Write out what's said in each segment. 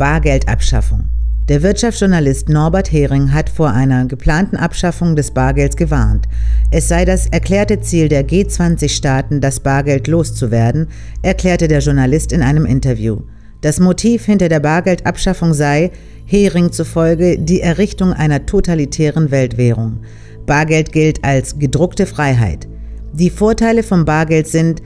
Bargeldabschaffung. Der Wirtschaftsjournalist Norbert Hering hat vor einer geplanten Abschaffung des Bargelds gewarnt. Es sei das erklärte Ziel der G20-Staaten, das Bargeld loszuwerden, erklärte der Journalist in einem Interview. Das Motiv hinter der Bargeldabschaffung sei, Hering zufolge, die Errichtung einer totalitären Weltwährung. Bargeld gilt als gedruckte Freiheit. Die Vorteile vom Bargeld sind,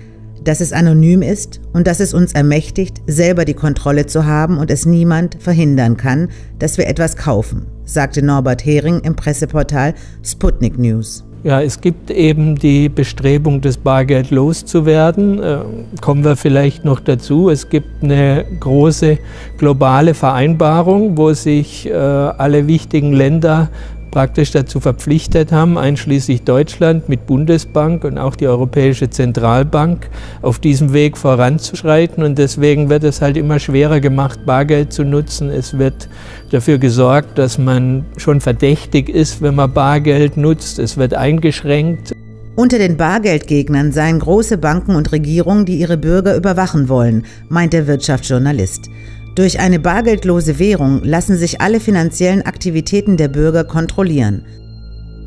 dass es anonym ist und dass es uns ermächtigt, selber die Kontrolle zu haben und es niemand verhindern kann, dass wir etwas kaufen, sagte Norbert Hering im Presseportal Sputnik News. Ja, es gibt eben die Bestrebung, das Bargeld loszuwerden. Äh, kommen wir vielleicht noch dazu. Es gibt eine große globale Vereinbarung, wo sich äh, alle wichtigen Länder praktisch dazu verpflichtet haben, einschließlich Deutschland mit Bundesbank und auch die Europäische Zentralbank auf diesem Weg voranzuschreiten. Und deswegen wird es halt immer schwerer gemacht, Bargeld zu nutzen. Es wird dafür gesorgt, dass man schon verdächtig ist, wenn man Bargeld nutzt. Es wird eingeschränkt. Unter den Bargeldgegnern seien große Banken und Regierungen, die ihre Bürger überwachen wollen, meint der Wirtschaftsjournalist. Durch eine bargeldlose Währung lassen sich alle finanziellen Aktivitäten der Bürger kontrollieren.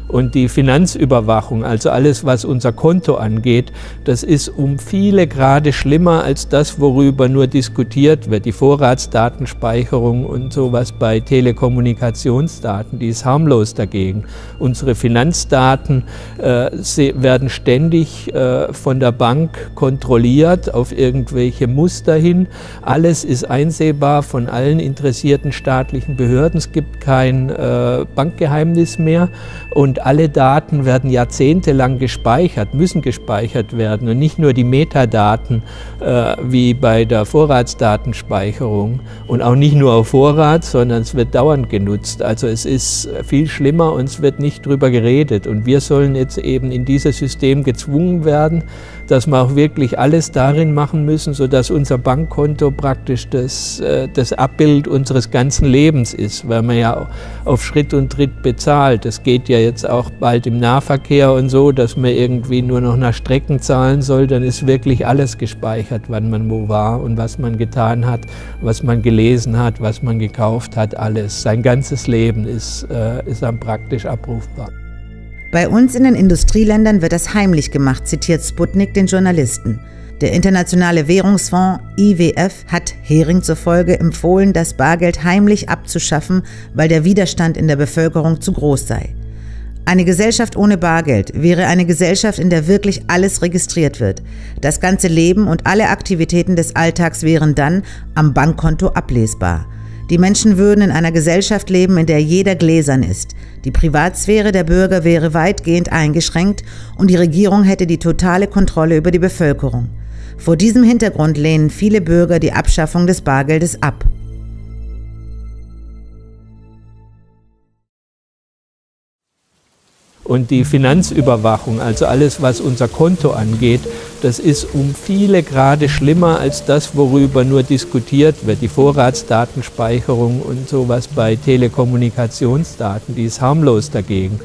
Und die Finanzüberwachung, also alles, was unser Konto angeht, das ist um viele Grade schlimmer als das, worüber nur diskutiert wird. Die Vorratsdatenspeicherung und sowas bei Telekommunikationsdaten, die ist harmlos dagegen. Unsere Finanzdaten äh, werden ständig äh, von der Bank kontrolliert auf irgendwelche Muster hin. Alles ist einsehbar von allen interessierten staatlichen Behörden. Es gibt kein äh, Bankgeheimnis mehr. Und und alle Daten werden jahrzehntelang gespeichert, müssen gespeichert werden und nicht nur die Metadaten äh, wie bei der Vorratsdatenspeicherung und auch nicht nur auf Vorrat, sondern es wird dauernd genutzt. Also es ist viel schlimmer und es wird nicht drüber geredet und wir sollen jetzt eben in dieses System gezwungen werden, dass wir auch wirklich alles darin machen müssen, sodass unser Bankkonto praktisch das, äh, das Abbild unseres ganzen Lebens ist, weil man ja auf Schritt und Tritt bezahlt. Das geht ja auch bald im Nahverkehr und so, dass man irgendwie nur noch nach Strecken zahlen soll, dann ist wirklich alles gespeichert, wann man wo war und was man getan hat, was man gelesen hat, was man gekauft hat, alles. Sein ganzes Leben ist, äh, ist dann praktisch abrufbar. Bei uns in den Industrieländern wird das heimlich gemacht, zitiert Sputnik den Journalisten. Der Internationale Währungsfonds IWF hat Hering zufolge empfohlen, das Bargeld heimlich abzuschaffen, weil der Widerstand in der Bevölkerung zu groß sei. Eine Gesellschaft ohne Bargeld wäre eine Gesellschaft, in der wirklich alles registriert wird. Das ganze Leben und alle Aktivitäten des Alltags wären dann am Bankkonto ablesbar. Die Menschen würden in einer Gesellschaft leben, in der jeder gläsern ist. Die Privatsphäre der Bürger wäre weitgehend eingeschränkt und die Regierung hätte die totale Kontrolle über die Bevölkerung. Vor diesem Hintergrund lehnen viele Bürger die Abschaffung des Bargeldes ab. Und die Finanzüberwachung, also alles, was unser Konto angeht, das ist um viele Grade schlimmer als das, worüber nur diskutiert wird. Die Vorratsdatenspeicherung und sowas bei Telekommunikationsdaten, die ist harmlos dagegen.